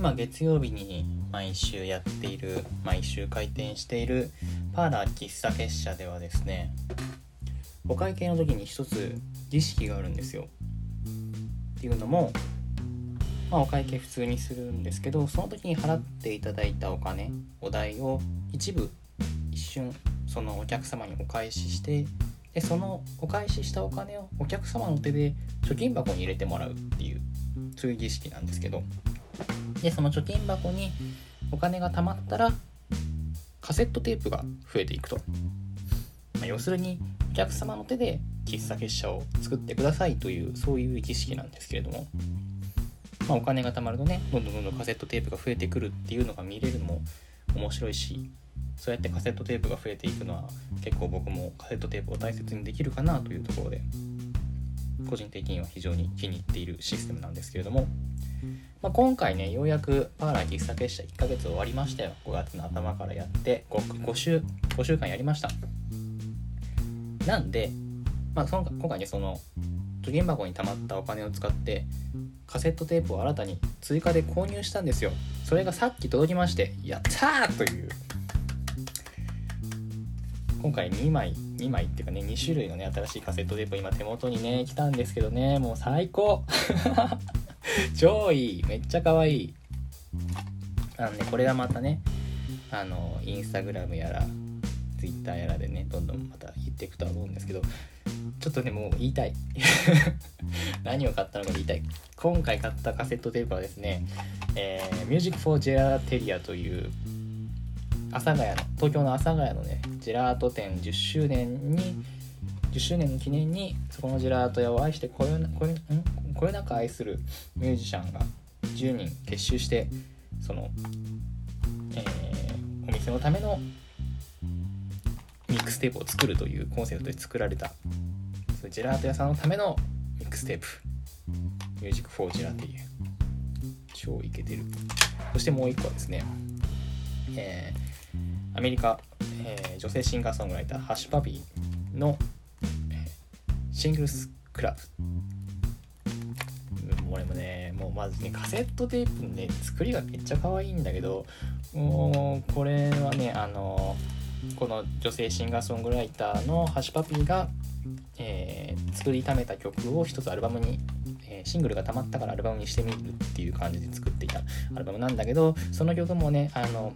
今月曜日に毎週やっている毎週開店しているパーラー喫茶結社ではですねお会計の時に一つ儀式があるんですよ。っていうのもまあ、お会計普通にするんですけどその時に払っていただいたお金お代を一部一瞬そのお客様にお返ししてでそのお返ししたお金をお客様の手で貯金箱に入れてもらうっていうそういう儀式なんですけど。でその貯金箱にお金が貯まったらカセットテープが増えていくと、まあ、要するにお客様の手で喫茶結社を作ってくださいというそういう儀式なんですけれども、まあ、お金が貯まるとねどんどんどんどんカセットテープが増えてくるっていうのが見れるのも面白いしそうやってカセットテープが増えていくのは結構僕もカセットテープを大切にできるかなというところで。個人的には非常に気に入っているシステムなんですけれども、まあ、今回ねようやくパーラー喫茶結社1ヶ月終わりましたよ。5月の頭からやって 5, 5週5週間やりました。なんで、まあ、その今回ねその貯金箱に貯まったお金を使ってカセットテープを新たに追加で購入したんですよ。それがさっき届きましてやったーという。今回2枚2枚っていうかね2種類のね新しいカセットテープ今手元にね来たんですけどねもう最高。超いい。めっちゃ可愛い。あのねこれがまたねあのインスタグラムやらツイッターやらでねどんどんまた言っていくとは思うんですけどちょっとねもう言いたい。何を買ったのか言いたい。今回買ったカセットテープはですね、えー、Music for Gelateria という阿佐ヶ谷の東京の阿佐ヶ谷のねジェラート店10周年に10周年の記念にそこのジェラート屋を愛してこよなこよん？こよなく愛するミュージシャンが10人結集してその、えー、お店のためのミックステープを作るというコンセプトで作られたそジェラート屋さんのためのミックステープ Music for Gelati超イケてる。そしてもう一個はですね、えーアメリカ、えー、女性シンガーソングライターハッシュパピーの、えー、シングルスクラブ。これもねもうまずねカセットテープのね作りがめっちゃ可愛いんだけどもうこれはねあのこの女性シンガーソングライターのハッシュパピーが、えー、作りためた曲を一つアルバムに、え、シングルがたまったからアルバムにしてみるっていう感じで作っていたアルバムなんだけどその曲もねあの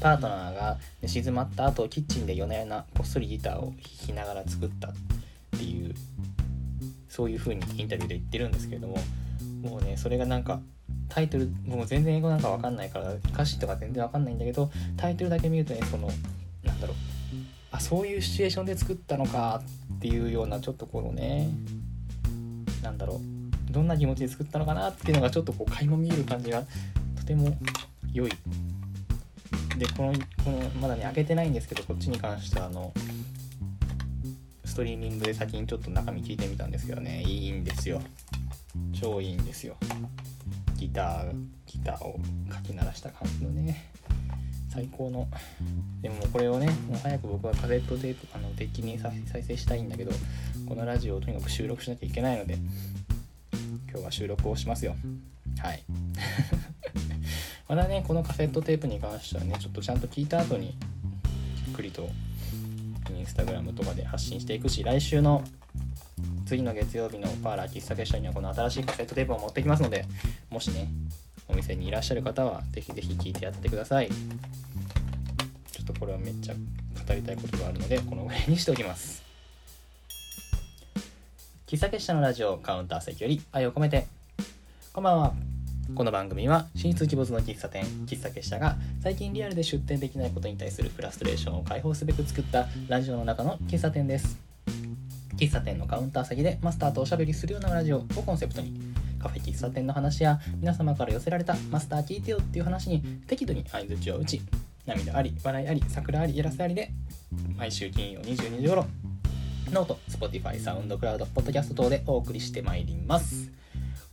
パートナーが寝静まった後キッチンで夜な夜なこっそりギターを弾きながら作ったっていうそういう風にインタビューで言ってるんですけれどももうねそれがなんかタイトルもう全然英語なんかわかんないから歌詞とか全然わかんないんだけどタイトルだけ見るとねそのなんだろうあそういうシチュエーションで作ったのかっていうようなちょっとこのねなんだろうどんな気持ちで作ったのかなっていうのがちょっとこう垣間見える感じがとても良い。でこのこのまだね開けてないんですけどこっちに関してはあのストリーミングで先にちょっと中身聞いてみたんですけどねいいんですよ。超いいんですよ。ギターギターをかき鳴らした感じのね最高の。でもこれをねもう早く僕はカセットテープあのデッキに再生したいんだけどこのラジオをとにかく収録しなきゃいけないので今日は収録をしますよ。はい。まだねこのカセットテープに関してはねちょっとちゃんと聞いた後にじっくりとインスタグラムとかで発信していくし来週の次の月曜日のパーラー喫茶結社にはこの新しいカセットテープを持ってきますのでもしねお店にいらっしゃる方はぜひぜひ聞いてやってください。ちょっとこれはめっちゃ語りたいことがあるのでこの上にしておきます。喫茶結社のラジオカウンター席より愛を込めて。こんばんは。この番組は進出鬼没の喫茶店喫茶結社が最近リアルで出店できないことに対するフラストレーションを解放すべく作ったラジオの中の喫茶店です喫茶店のカウンター先でマスターとおしゃべりするようなラジオをコンセプトにカフェ喫茶店の話や皆様から寄せられたマスター聞いてよっていう話に適度に相づちを打ち涙あり笑いあり桜ありやらせありで毎週金曜22時頃ノート、Spotify、サウンドクラウド、ポッドキャスト等でお送りしてまいります。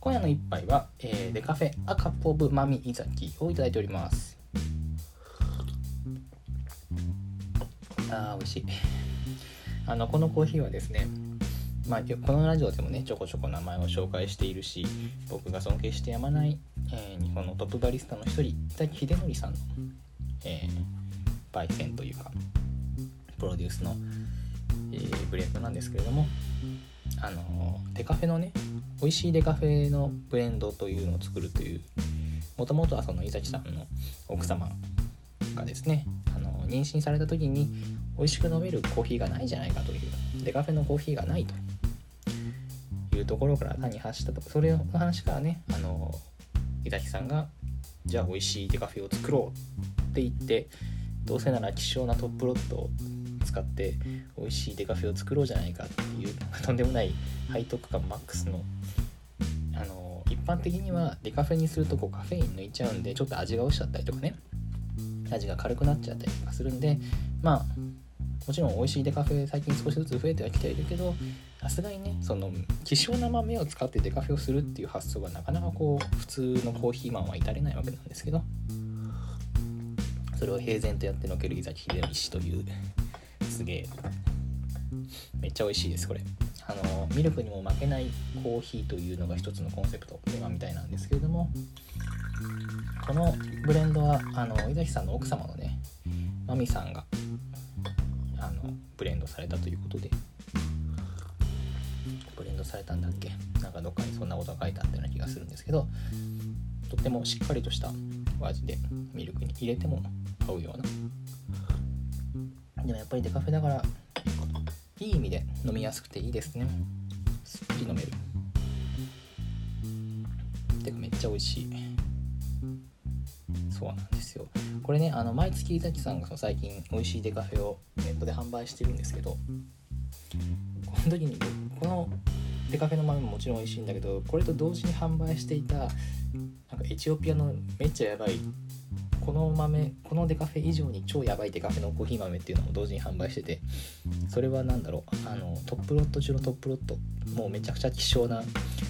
今夜の一杯は、えー、デカフェアカポブマミイザキをいただいております。あー美味しい。あのこのコーヒーはですねまあ、このラジオでもねちょこちょこ名前を紹介しているし僕が尊敬してやまない、えー、日本のトップバリスタの一人伊崎秀則さんの、えー、焙煎というかプロデュースの、えー、ブレンドなんですけれどもあのデカフェのね美味しいデカフェのブレンドというのを作るというもともとはその伊崎さんの奥様がですねあの妊娠された時に美味しく飲めるコーヒーがないじゃないかというデカフェのコーヒーがないと。いうところから単に発したとそれの話からねあの伊崎さんがじゃあ美味しいデカフェを作ろうって言ってどうせなら希少なトップロットを使って美味しいデカフェを作ろうじゃないかっていう とんでもない背徳感マックスのあの一般的にはデカフェにするとこうカフェイン抜いちゃうんでちょっと味が落ちちゃったりとかね味が軽くなっちゃったりとかするんでまあもちろん美味しいデカフェ最近少しずつ増えてはきているけどさすがにねその希少な豆を使ってデカフェをするっていう発想がなかなかこう普通のコーヒーマンは至れないわけなんですけどそれを平然とやってのける伊崎秀美氏というすげえ。めっちゃ美味しいですこれ。あのミルクにも負けないコーヒーというのが一つのコンセプトテーマみたいなんですけれどもこのブレンドはあの井崎さんの奥様のねマミさんがあのブレンドされたということでブレンドされたんだっけ？なんかどっかにそんなことが書いてあったような気がするんですけどとってもしっかりとしたお味でミルクに入れても合うようなでもやっぱりデカフェだからいい意味で飲みやすくていいですね。すっきり飲める。てかめっちゃ美味しい。そうなんですよ。これねあの毎月伊崎さんがその最近美味しいデカフェをネットで販売してるんですけどこの時にこのデカフェの豆ももちろん美味しいんだけどこれと同時に販売していたなんかエチオピアのめっちゃやばいこの豆このデカフェ以上に超やばいデカフェのコーヒー豆っていうのも同時に販売しててそれは何だろうあのトップロット中のトップロットもうめちゃくちゃ希少な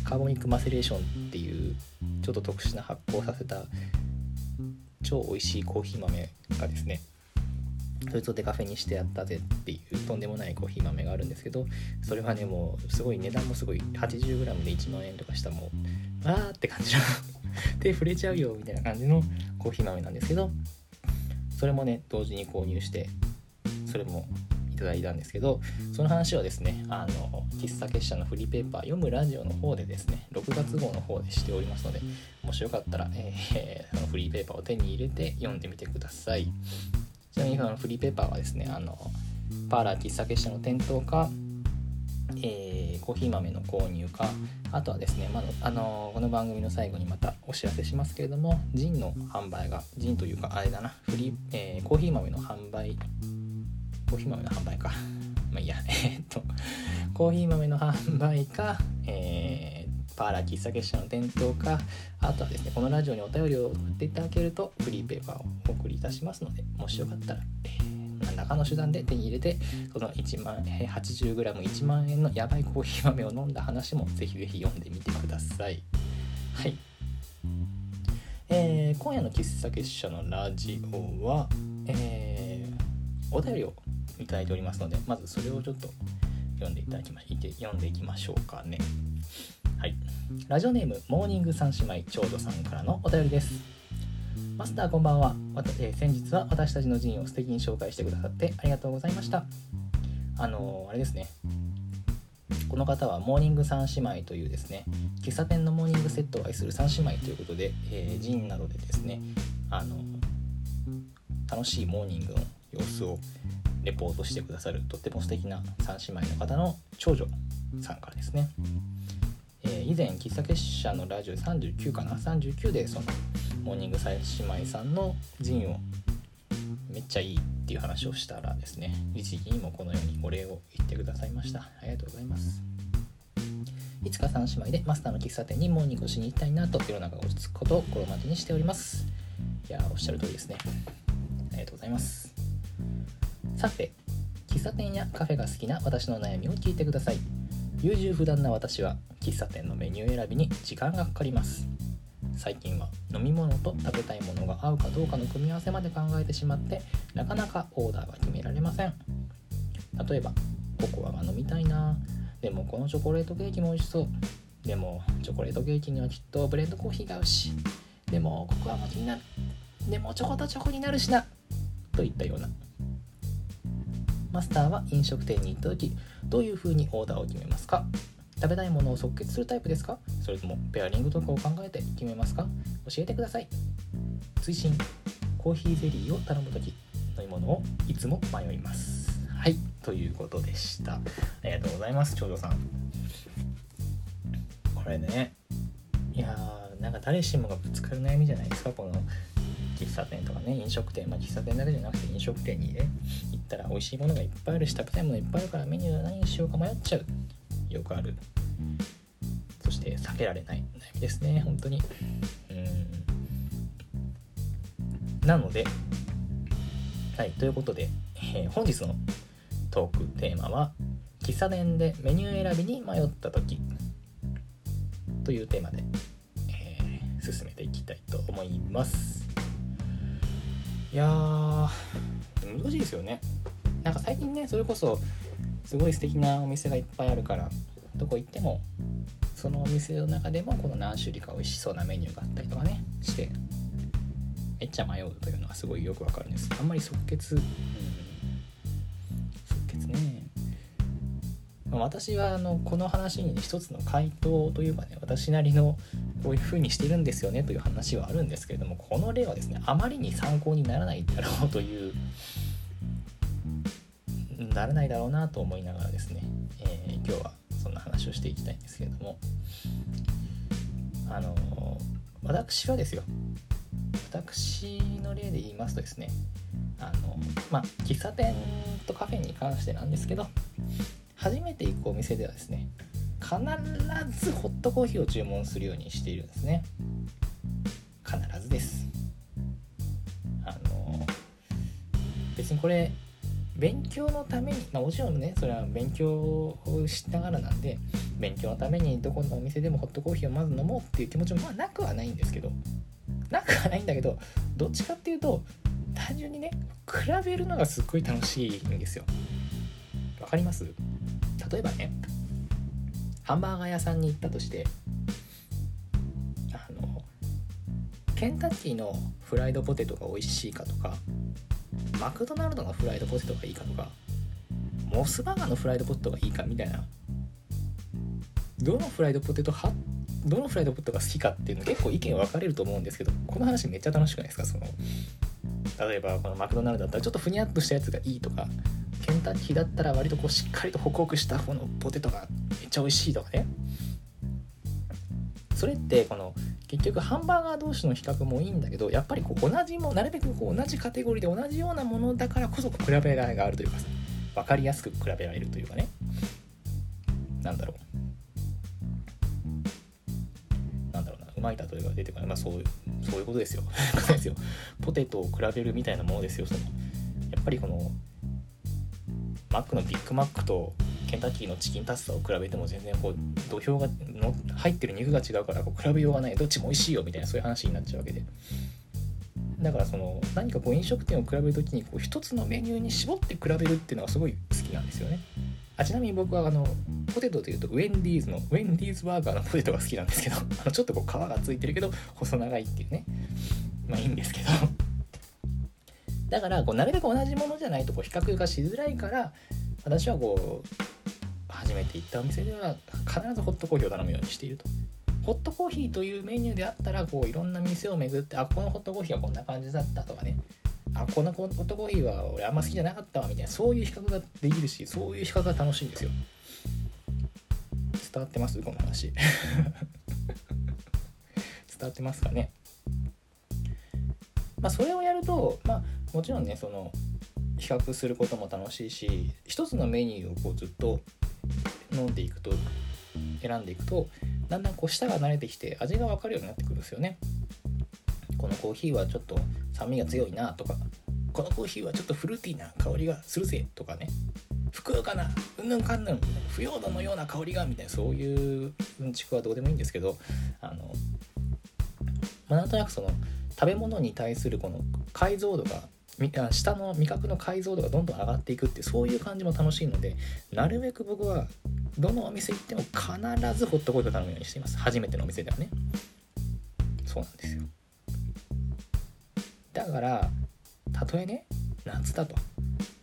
カーボニックマセレーションっていうちょっと特殊な発酵させた超美味しいコーヒー豆がですねそいつをデカフェにしてやったぜっていうとんでもないコーヒー豆があるんですけどそれはねもうすごい値段もすごい 80g で1万円とかしたもうわーって感じの手触れちゃうよみたいな感じのコーヒー豆なんですけどそれもね同時に購入してそれもいただいたんですけどその話はですねあの喫茶結社のフリーペーパー読むラジオの方でですね6月号の方でしておりますのでもしよかったら、えー、そのフリーペーパーを手に入れて読んでみてください。ちなみにそのフリーペーパーはですねあのパーラー喫茶結社の店頭かえー、コーヒー豆の購入かあとはですね、まあ、あのこの番組の最後にまたお知らせしますけれどもジンの販売がジンというかあれだなフリー、えー、コーヒー豆の販売コーヒー豆の販売か。まあいいや。えー、っとコーヒー豆の販売か、えー、パーラー喫茶結社の店頭かあとはですねこのラジオにお便りを送っていただけるとフリーペーパーをお送りいたしますのでもしよかったら、えー何らかの手段で手に入れてその1万 80g1 万円のやばいコーヒー豆を飲んだ話もぜひぜひ読んでみてください。はい。えー、今夜の喫茶結社のラジオは、えー、お便りをいただいておりますのでまずそれをちょっと読んでいただきま読んでいきましょうかね。はい。ラジオネームモーニング三姉妹長女さんからのお便りです。マスターこんばんは。えー、先日は私たちの陣を素敵に紹介してくださってありがとうございました。あのー、あれですね。この方はモーニング三姉妹というですね、喫茶店のモーニングセットを愛する三姉妹ということで、えー、ジンなどでですね、あの楽しいモーニングの様子をレポートしてくださるとっても素敵な三姉妹の方の長女さんからですね、えー、以前喫茶結社のラジオ39かな？39でそのモーニング姉妹さんのジンをめっちゃいいっていう話をしたらですね律儀にもこのようにお礼を言ってくださいました。ありがとうございます。いつか3姉妹でマスターの喫茶店にモーニングをしに行きたいなと世の中が落ち着くことを心待ちにしております。いやおっしゃる通りですね。ありがとうございます。さて喫茶店やカフェが好きな私の悩みを聞いてください。優柔不断な私は喫茶店のメニュー選びに時間がかかります。最近は飲み物と食べたいものが合うかどうかの組み合わせまで考えてしまってなかなかオーダーが決められません。例えばココアが飲みたいな。でもこのチョコレートケーキも美味しそう。でもチョコレートケーキにはきっとブレンドコーヒーが合うし。でもここは餅になる。でもちょこっとチョコになるしな。といったような。マスターは飲食店に行った時どういう風にオーダーを決めますか？食べたいものを即決するタイプですか？それともペアリングとかを考えて決めますか？教えてください。追伸。コーヒーゼリーを頼む時飲み物をいつも迷います。はい。ということでした。ありがとうございます。長女さん。これね。いやーなんか誰しもがぶつかる悩みじゃないですか？この喫茶店とかね。飲食店。まあ喫茶店だけじゃなくて飲食店にね行ったら美味しいものがいっぱいあるし食べたいものいっぱいあるからメニュー何にしようか迷っちゃう。よくある。そして避けられない悩みですね。本当に。うん。なのではいということで、えー、本日のトークテーマは喫茶店でメニュー選びに迷った時というテーマで、えー、進めていきたいと思います。いやー難しいですよね。なんか最近ねそれこそすごい素敵なお店がいっぱいあるからどこ行ってもそのお店の中でもこの何種類か美味しそうなメニューがあったりとかねしてめっちゃ迷うというのはすごいよくわかるんです。あんまり即決、うん、即決ね、ま、私はあのこの話に一つの回答というかね私なりのこういう風にしてるんですよねという話はあるんですけれどもこの例はですねあまりに参考にならないだろうというならないだろうなと思いながらですね、えー、今日はそんな話をしていきたいんですけれども。あの私はですよ。私の例で言いますとですねあのまあ喫茶店とカフェに関してなんですけど初めて行くお店ではですね必ずホットコーヒーを注文するようにしているんですね。必ずです。あの別にこれ勉強のために、まあ、もちろんねそれは勉強をしながらなんで勉強のためにどこのお店でもホットコーヒーをまず飲もうっていう気持ちもまあなくはないんですけどなくはないんだけどどっちかっていうと単純にね比べるのがすっごい楽しいんですよ。わかります？例えばねハンバーガー屋さんに行ったとしてあのケンタッキーのフライドポテトが美味しいかとかマクドナルドのフライドポテトがいいかとかモスバーガーのフライドポテトがいいかみたいな。どのフライドポテト派？どのフライドポテトが好きかっていうの結構意見分かれると思うんですけどこの話めっちゃ楽しくないですか？その例えばこのマクドナルドだったらちょっとふにゃっとしたやつがいいとかケンタッキーだったら割とこうしっかりとホクホクしたこのポテトがめっちゃ美味しいとかね。それってこの結局ハンバーガー同士の比較もいいんだけどやっぱりこう同じもなるべくこう同じカテゴリーで同じようなものだからこそ比べられがあるというかさ分かりやすく比べられるというかね。なんだろう。なんだろうな。うまい例えが出てこない。まあそうそういうことですよ。ですよ。ポテトを比べるみたいなものですよその。やっぱりこのマックのビッグマックとケンタッキーのチキンタツタを比べても全然こう土俵がの入ってる肉が違うからこう比べようがない。どっちも美味しいよみたいなそういう話になっちゃうわけで。だからその何かこう飲食店を比べる時にこう一つのメニューに絞って比べるっていうのがすごい好きなんですよね。あちなみに僕はあのポテトというとウェンディーズのウェンディーズバーガーのポテトが好きなんですけど あのちょっとこう皮がついてるけど細長いっていうね。まあいいんですけど。だからこうなるべく同じものじゃないとこう比較がしづらいから私はこう初めて行ったお店では必ずホットコーヒーを頼むようにしていると。ホットコーヒーというメニューであったらこういろんな店を巡ってあこのホットコーヒーはこんな感じだったとかね。あこのホットコーヒーは俺あんま好きじゃなかったわみたいなそういう比較ができるしそういう比較が楽しいんですよ。伝わってます？この話。伝わってますかね？まあそれをやるとまあもちろんねその比較することも楽しいし一つのメニューをこうずっと飲んでいくと選んでいくとだんだんこう舌が慣れてきて味が分かるようになってくるんですよね。このコーヒーはちょっと酸味が強いなとかこのコーヒーはちょっとフルーティーな香りがするぜとかね。ふくよかなうんぬんかんぬん腐葉土のような香りがみたいなそういううんちくはどうでもいいんですけどあの、まあ、なんとなくその食べ物に対するこの解像度が下の味覚の解像度がどんどん上がっていくってそういう感じも楽しいのでなるべく僕はどのお店行っても必ずホットコーヒーを頼むようにしています。初めてのお店ではね。そうなんですよ。だからたとえね夏だと。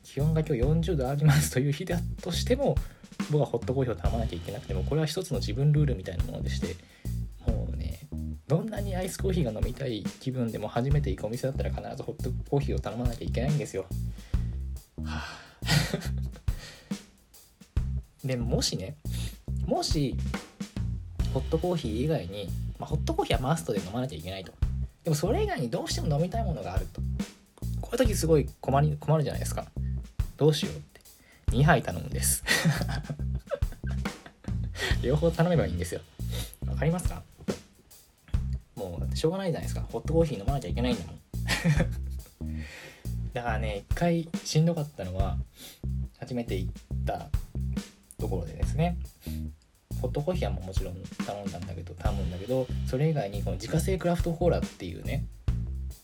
気温が今日40度ありますという日だとしても僕はホットコーヒーを頼まなきゃいけなくてもこれは一つの自分ルールみたいなものでしてもうねどんなにアイスコーヒーが飲みたい気分でも初めて行くお店だったら必ずホットコーヒーを頼まなきゃいけないんですよ。はあ。でもしねもしホットコーヒー以外に、まあ、ホットコーヒーはマストで飲まなきゃいけないと。でもそれ以外にどうしても飲みたいものがあると。こういう時すごい困り困るじゃないですか。どうしようって。2杯頼むんです。両方頼めばいいんですよ。わかりますか？もうしょうがないじゃないですか。ホットコーヒー飲まなきゃいけないんだもん。だからね一回しんどかったのは初めて行ったところでですね。ホットコーヒーはもちろん頼んだんだけど頼むんだけどそれ以外にこの自家製クラフトコーラっていうね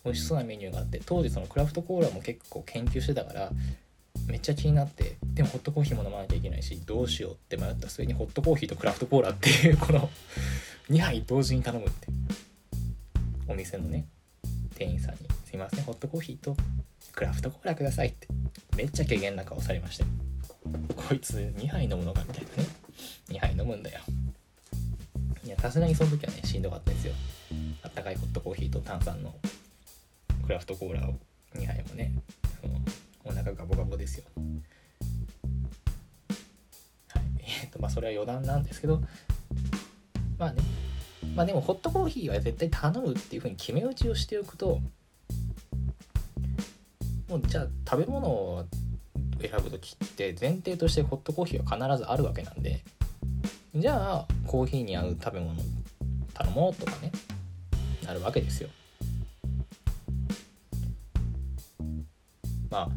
美味しそうなメニューがあって当時そのクラフトコーラも結構研究してたからめっちゃ気になってでもホットコーヒーも飲まなきゃいけないしどうしようって迷った末にホットコーヒーとクラフトコーラっていうこの2杯同時に頼むってお店のね店員さんに「すいませんホットコーヒーとクラフトコーラください」ってめっちゃ軽減な顔されましたこいつ2杯飲むのかみたいなね。2杯飲むんだよ。いやさすがにその時はねしんどかったですよ。あったかいホットコーヒーと炭酸のクラフトコーラを。2杯もねお腹ガボガボですよ。はい。えっとまあそれは余談なんですけど。まあね。まあでもホットコーヒーは絶対頼むっていうふうに決め打ちをしておくともうじゃあ食べ物を選ぶ時って前提としてホットコーヒーは必ずあるわけなんでじゃあコーヒーに合う食べ物頼もうとかねなるわけですよ。まあ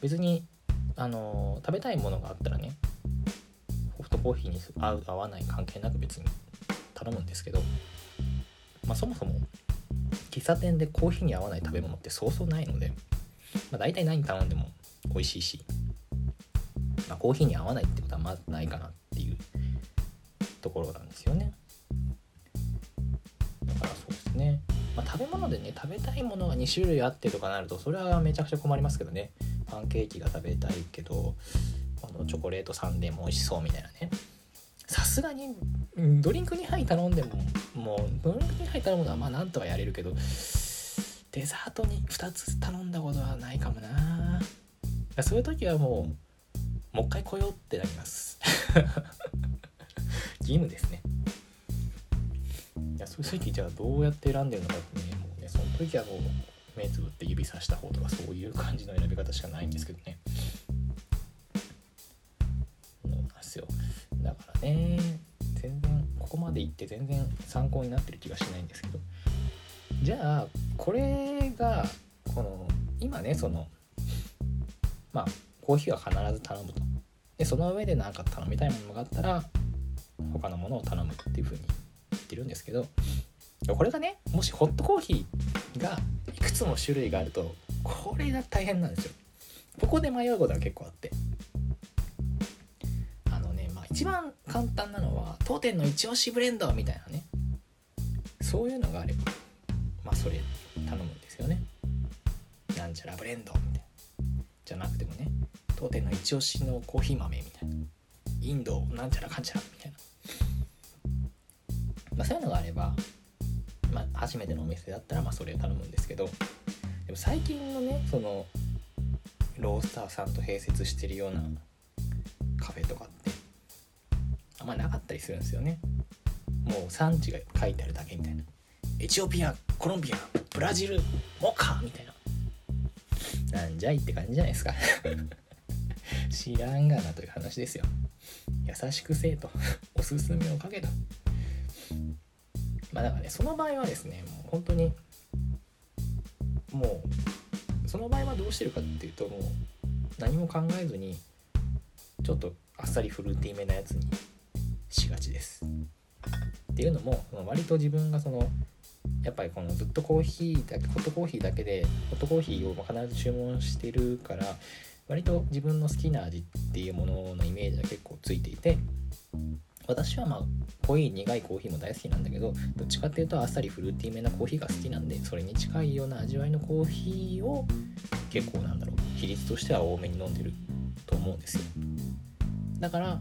別にあの食べたいものがあったらねホットコーヒーに合う合わない関係なく別に頼むんですけど、まあ、そもそも喫茶店でコーヒーに合わない食べ物ってそうそうないので、まあ、大体何頼んでも美味しいし、まあ、コーヒーに合わないってことはまずないかなっていうところなんですよね。だからそうですね、まあ、食べ物でね食べたいものが2種類あってとかなるとそれはめちゃくちゃ困りますけどね。パンケーキが食べたいけどこのチョコレートサンデーも美味しそうみたいなね。さすがにドリンク2杯頼んでももうドリンク2杯頼むのはまあなんとかやれるけどデザートに2つ頼んだことはないかもな。そういう時はもうもう一回来ようってなります。義務ですね。いやそういう時じゃあどうやって選んでるのかってねもうねその時はもう目つぶって指さした方とかそういう感じの選び方しかないんですけどね。なんですよ。だからね全然ここまで行って全然参考になってる気がしないんですけど。じゃあこれがこの今ねそのまあコーヒーは必ず頼むと。でその上で何か頼みたいものがあったら他のものを頼むっていう風に言ってるんですけどこれがねもしホットコーヒーがいくつも種類があるとこれが大変なんですよ。ここで迷うことが結構あって。あのねまあ一番簡単なのは当店の一押しブレンドみたいなね。そういうのがあればまあそれ頼むんですよね。なんちゃらブレンドみたいな。じゃなくてもね当店の一押しのコーヒー豆みたいな。インドなんちゃらかんちゃらみたいな、まあ、そういうのがあれば、まあ、初めてのお店だったらまあそれを頼むんですけどでも最近のねそのロースターさんと併設してるようなカフェとかってあんまなかったりするんですよね。もう産地が書いてあるだけみたいな。エチオピアコロンビアブラジルモカみたいな。なんじゃいって感じじゃないですか。知らんがなという話ですよ。優しくせえと。おすすめをかけと。まあだからねその場合はですねもう本当にもうその場合はどうしてるかっていうともう何も考えずにちょっとあっさりフルーティーめなやつにしがちです。っていうのも割と自分がそのやっぱりこのずっとコーヒーだけホットコーヒーだけでホットコーヒーを必ず注文してるから割と自分の好きな味っていうもののイメージが結構ついていて私はまあ濃い苦いコーヒーも大好きなんだけどどっちかっていうとあっさりフルーティーめなコーヒーが好きなんでそれに近いような味わいのコーヒーを結構なんだろう比率としては多めに飲んでると思うんですよ。だから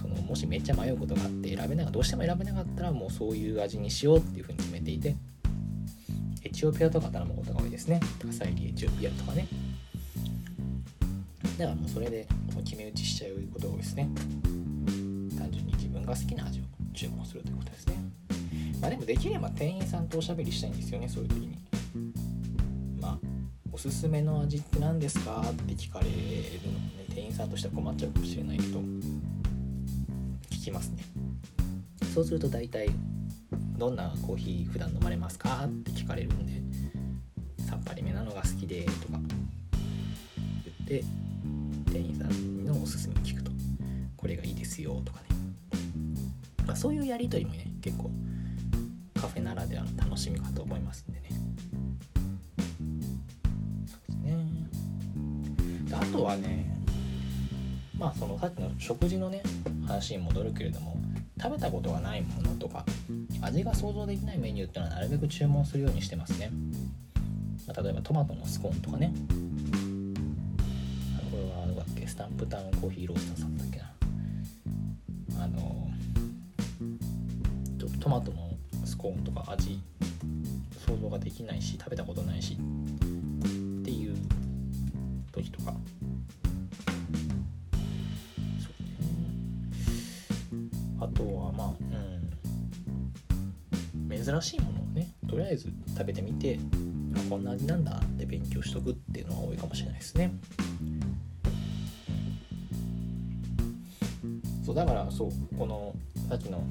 そのもしめっちゃ迷うことがあって選べなどうしても選べなかったらもうそういう味にしようっていうふうに決めていてエチオピアとか頼むことが多いですね。カサイリエチオピアとかね。だからもうそれでもう決め打ちしちゃうことが多いですね。単純に自分が好きな味を注文するということですね。まあでもできれば店員さんとおしゃべりしたいんですよねそういう時に。まあおすすめの味って何ですかって聞かれるのもね店員さんとしては困っちゃうかもしれないけど聞きますね。そうすると大体どんなコーヒー普段飲まれますか？って聞かれるんでさっぱりめなのが好きでとか。言って店員さんのおすすめ聞くと。これがいいですよとかね、まあ、そういうやり取りもね結構カフェならではの楽しみかと思いますんでね。そうですね。であとはねまあそのさっきの食事のね話に戻るけれども食べたことがないものとか味が想像できないメニューっていうのはなるべく注文するようにしてますね、まあ、例えばトマトのスコーンとかね。これはどうだっけスタンプタウンコーヒーロースターさんだっけな。あのちょっとトマトのスコーンとか味想像ができないし食べたことないしっていう時とか。珍しいものをねとりあえず食べてみてこんな味なんだって勉強しとくっていうのが多いかもしれないですね、そうだからそうこのさっきの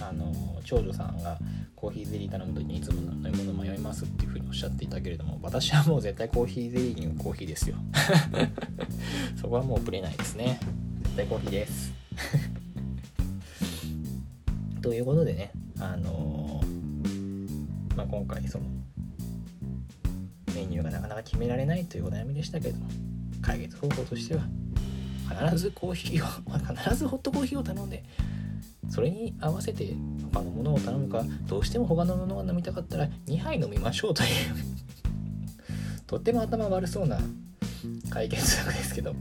あの長女さんがコーヒーゼリー頼む時にいつも飲み物迷いますっていうふうにおっしゃっていたけれども私はもう絶対コーヒーゼリーにコーヒーですよ。そこはもうぶれないですね。絶対コーヒーです。ということでね、あの、まあ、今回そのメニューがなかなか決められないというお悩みでしたけれども解決方法としては必ずコーヒーを 必ずホットコーヒーを頼んでそれに合わせて他のものを頼むかどうしても他のものが飲みたかったら2杯飲みましょうという とっても頭悪そうな解決策ですけど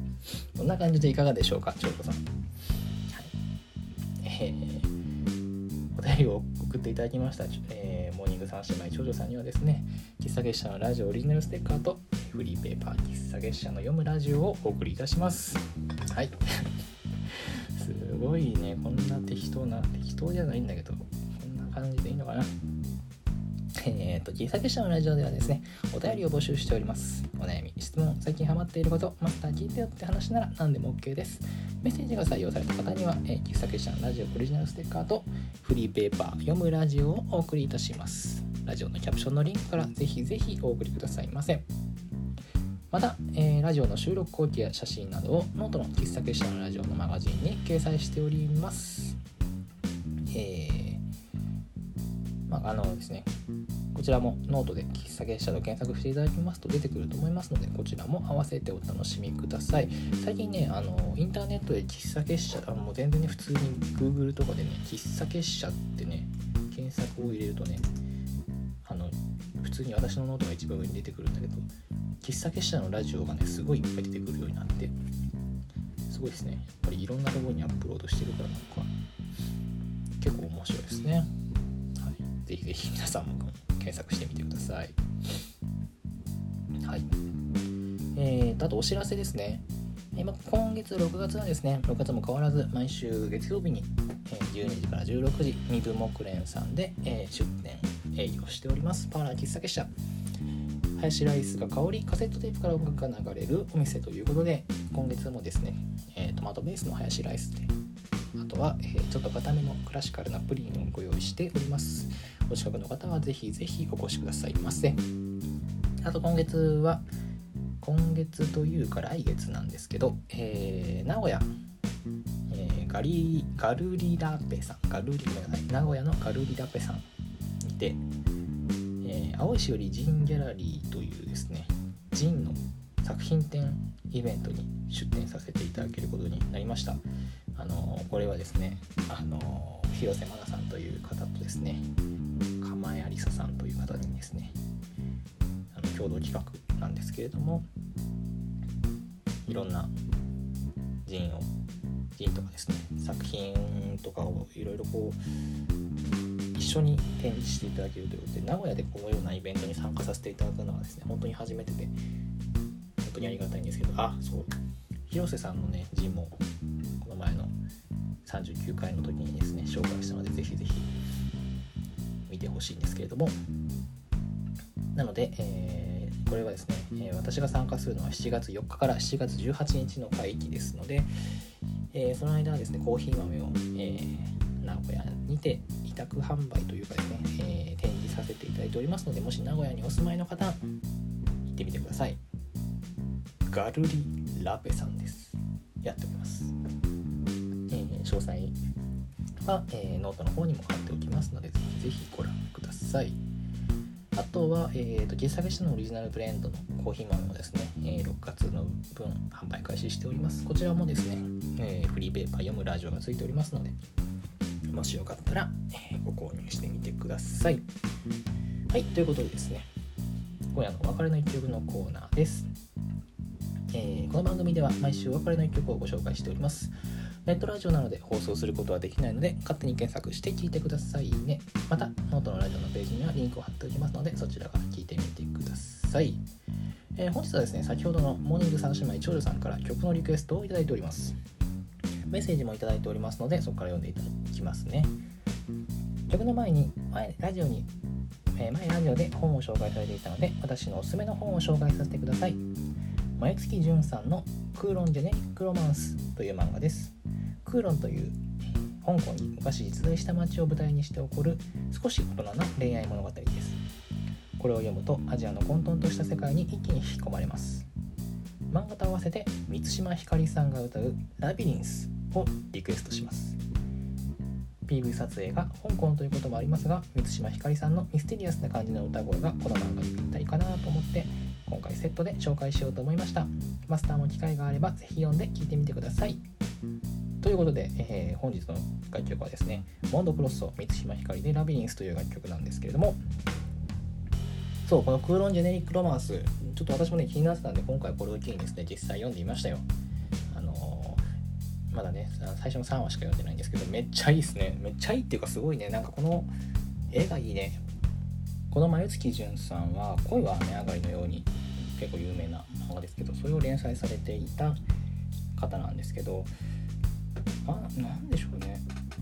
こんな感じでいかがでしょうか長女さん、はい。えー便りを送っていただきました、えー、モーニング三姉妹長女さんにはですね喫茶月謝のラジオオリジナルステッカーとフリーペーパー喫茶月謝の読むラジオをお送りいたします。はい。すごいね。こんな適当な適当じゃないんだけどこんな感じでいいのかな？えっ、ー、と、喫茶結社のラジオではですね、お便りを募集しております。お悩み、質問、最近ハマっていること、マスター聞いてよって話なら何でも OK です。メッセージが採用された方には、えー、喫茶結社のラジオオリジナルステッカーとフリーペーパー、読むラジオをお送りいたします。ラジオのキャプションのリンクからぜひぜひお送りくださいませ。また、えー、ラジオの収録後記や写真などをノートの喫茶結社のラジオのマガジンに掲載しております。えー、まあ、あのですね、こちらもノートで喫茶結社と検索していただきますと出てくると思いますのでこちらも合わせてお楽しみください。最近ねあのインターネットで喫茶結社あもう全然ね普通に Google とかでね喫茶結社ってね検索を入れるとねあの普通に私のノートが一番上に出てくるんだけど喫茶結社のラジオがねすごいいっぱい出てくるようになってすごいですね。やっぱりいろんなところにアップロードしてるからなんか結構面白いですね。ぜひぜひ皆さんも検索してみてください。はい。えーと、あとお知らせですね。今今月6月はですね、6月も変わらず毎週月曜日に12時から16時、身分木蓮さんでえ出店営業しております。パーラー喫茶結社。ハヤシライスが香り、カセットテープから音楽が流れるお店ということで、今月もですねえ、トマトベースのハヤシライスで、あとは、えちょっと固めのクラシカルなプリンをご用意しております。お近くの方はぜひぜひお越しくださいませ。あと今月は、今月というか来月なんですけど、えー、名古屋、えー、ガリガルリラペさん、ガルリごめんない、名古屋のガルリラペさんにて、えー、青石よりジンギャラリーというですね、ジンの作品展イベントに出展させていただけることになりました。あのこれはですねあの広瀬真奈さんという方とですね釜江ありささんという方にですねあの共同企画なんですけれどもいろんな人を人とかですね作品とかをいろいろこう一緒に展示していただけるということで名古屋でこのようなイベントに参加させていただくのはですね本当に初めてで本当にありがたいんですけどあそう広瀬さんのね字もこの前の39回の時にですね紹介したのでぜひぜひ見てほしいんですけれども。なので、えー、これはですね、え、私が参加するのは7月4日から7月18日の会期ですので、えー、その間はですねコーヒー豆を、えー名古屋にて委託販売というかですね、え展示させていただいておりますのでもし名古屋にお住まいの方行ってみてください。ガルリラペさんです。やっております、えー、詳細は、えー、ノートの方にも貼っておきますのでぜひぜひご覧ください。あとは、えーと、実際のオリジナルブレンドのコーヒー豆もですね、えー、6月の分販売開始しております。こちらもですね、えー、フリーペーパー読むラジオがついておりますのでもしよかったら、えー、ご購入してみてください。はいということでですね今夜のお別れの一曲のコーナーです。えー、この番組では毎週お別れの一曲をご紹介しております。ネットラジオなので放送することはできないので、勝手に検索して聞いてくださいね。また、ノートのラジオのページにはリンクを貼っておきますので、そちらから聞いてみてください。えー、本日はですね、先ほどのモーニング三姉妹長女さんから曲のリクエストをいただいております。メッセージもいただいておりますので、そこから読んでいただきますね。曲の前に、前ラジオに、えー、前ラジオで本を紹介されていたので、私のおすすめの本を紹介させてください。前月淳さんのクーロンジェネリックロマンスという漫画です。クーロンという香港に昔実在した街を舞台にして起こる少し大人な恋愛物語です。これを読むとアジアの混沌とした世界に一気に引き込まれます。漫画と合わせて満島ひかりさんが歌う「ラビリンス」をリクエストします。PV 撮影が香港ということもありますが満島ひかりさんのミステリアスな感じの歌声がこの漫画にぴったりかなと思って今回セットで紹介しようと思いました。マスターも機会があればぜひ読んで聴いてみてください。ということで、えー、本日の楽曲はですねモンドクロッソ満島ひかりでラビリンスという楽曲なんですけれどもそうこのクーロンジェネリックロマンスちょっと私もね気になってたんで今回これを機にですね実際読んでみましたよ。あのー、まだね最初の3話しか読んでないんですけどめっちゃいいですね。めっちゃいいっていうかすごいね。なんかこの絵がいいね。この眉月淳さんは「恋は雨上がりのように」結構有名な漫画ですけどそれを連載されていた方なんですけどあなんでしょうね。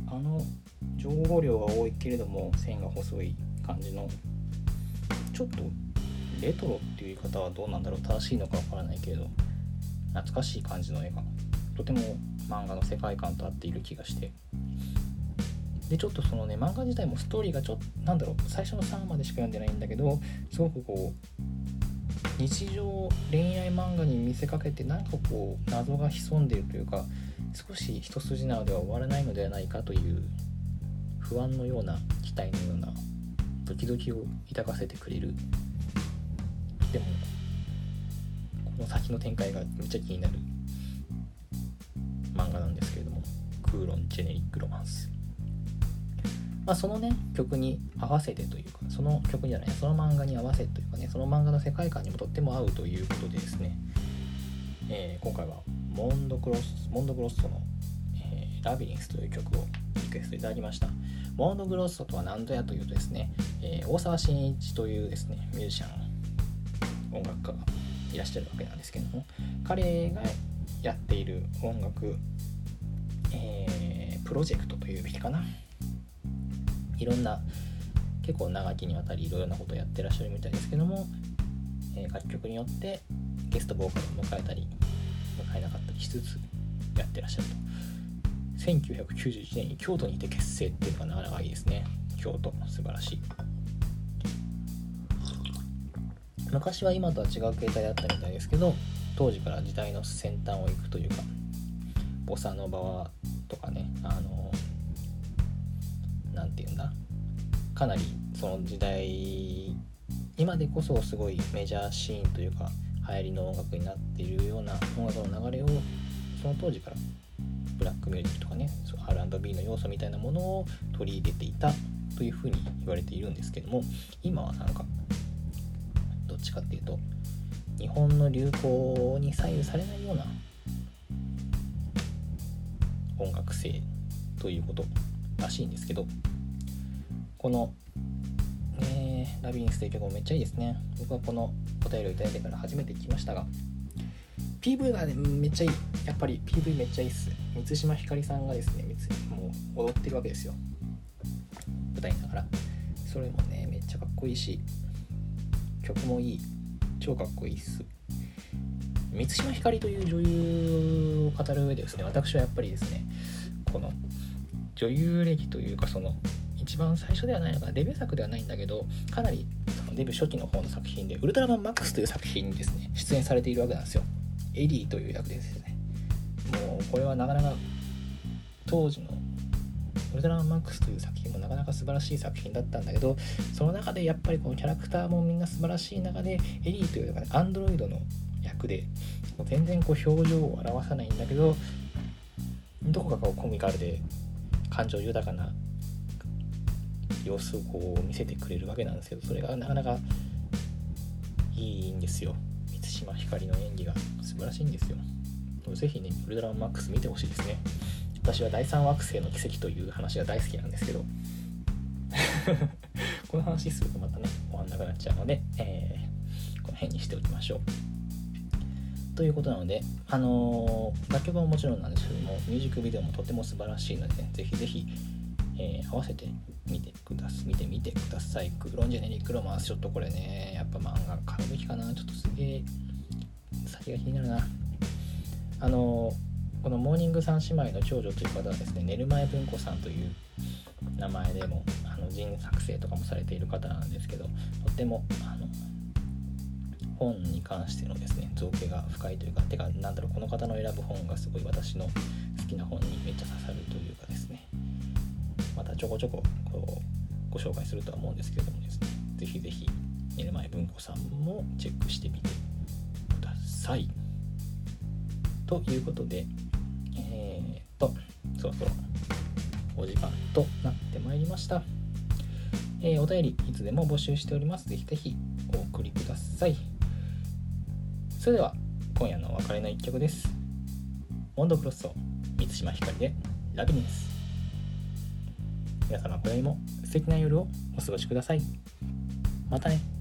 あの情報量が多いけれども線が細い感じのちょっとレトロっていう言い方はどうなんだろう。正しいのかわからないけれど懐かしい感じの絵がとても漫画の世界観と合っている気がして。でちょっとそのね漫画自体もストーリーがちょっとなんだろう。最初の3話までしか読んでないんだけどすごくこう日常恋愛漫画に見せかけてなんかこう謎が潜んでいるというか少し一筋縄では終わらないのではないかという不安のような期待のようなドキドキを抱かせてくれる。でもこの先の展開がめっちゃ気になる漫画なんですけれどもクーロンジェネリックロマンス。まあ、そのね曲に合わせてというかその曲じゃないその漫画に合わせというかねその漫画の世界観にもとっても合うということでですね、えー、今回はモンドクロスモンドグロッソの、えー、ラビリンスという曲をリクエストいただきました。モンドグロッソとは何ぞやというとですね、えー、大沢慎一というですねミュージシャン音楽家がいらっしゃるわけなんですけども彼がやっている音楽、えー、プロジェクトというべきかな。いろんな結構長きにわたりいろいろなことをやってらっしゃるみたいですけども、えー、楽曲によってゲストボーカルを迎えたり迎えなかったりしつつやってらっしゃると。1991年に京都にいて結成っていうのがなかなかいいですね。京都素晴らしい。昔は今とは違う形態だったみたいですけど当時から時代の先端を行くというかボサノバとかねあの何て言うんだ？かなりその時代今でこそすごいメジャーシーンというか流行りの音楽になっているような音楽の流れをその当時からぶラックミュージックとかね R&B の要素みたいなものを取り入れていたというふうに言われているんですけども今はなんかどっちかっていうと日本の流行に左右されないような音楽性ということらしいんですけどこの、ね、ラビリンスという曲もめっちゃいいですね。僕はこのお便りをいただいてから初めて聞きましたが PV が、ね、めっちゃいい。やっぱり PV めっちゃいいっす。満島ひかりさんがですねもう踊ってるわけですよ。舞台ながら。それもねめっちゃかっこいいし曲もいい。超かっこいいっす。満島ひかりという女優を語る上でですね私はやっぱりですねこの女優歴というかその一番最初ではないのかデビュー作ではないんだけどかなりそのデビュー初期の方の作品で「ウルトラマンマックス」という作品にですね出演されているわけなんですよ。エリーという役でですね。もうこれはなかなか当時のウルトラマンマックスという作品もなかなか素晴らしい作品だったんだけどその中でやっぱりこのキャラクターもみんな素晴らしい中でエリーというかねアンドロイドの役でもう全然こう表情を表さないんだけどどこかこうコミカルで感情豊かな様子をこう見せてくれるわけなんですけどそれがなかなかいいんですよ。満島ひかりの演技が素晴らしいんですよ。ぜひねウルトラマックス見てほしいですね。私は第三惑星の奇跡という話が大好きなんですけど。この話するとまたね終わんなくなっちゃうので、えー、この辺にしておきましょう。ということなので、あのー、楽曲はもちろんなんですけどもミュージックビデオもとても素晴らしいので、ね、ぜひぜひ、えー、合わせて見てくださ見てみてください。クロンジェネリックロマンス。ちょっとこれねやっぱ漫画買うべきかな。ちょっとすげえ先が気になるな。あの、このモーニング三姉妹の長女という方はですね寝る前文子さんという名前でもあの人作成とかもされている方なんですけどとってもあの本に関してのですね造形が深いというかてかなんだろうこの方の選ぶ本がすごい私の好きな本にめっちゃ刺さるというかですね。ちょこちょここうご紹介するとは思うんですけれどもですね是非是非寝る前文庫さんもチェックしてみてくださいということでえー、っとそろそろお時間となってまいりました。えー、お便りいつでも募集しております。ぜひぜひお送りください。それでは今夜のお別れの一曲ですモンドクロッソ満島ひかりでラビリンス皆様今宵も素敵な夜をお過ごしください。またね。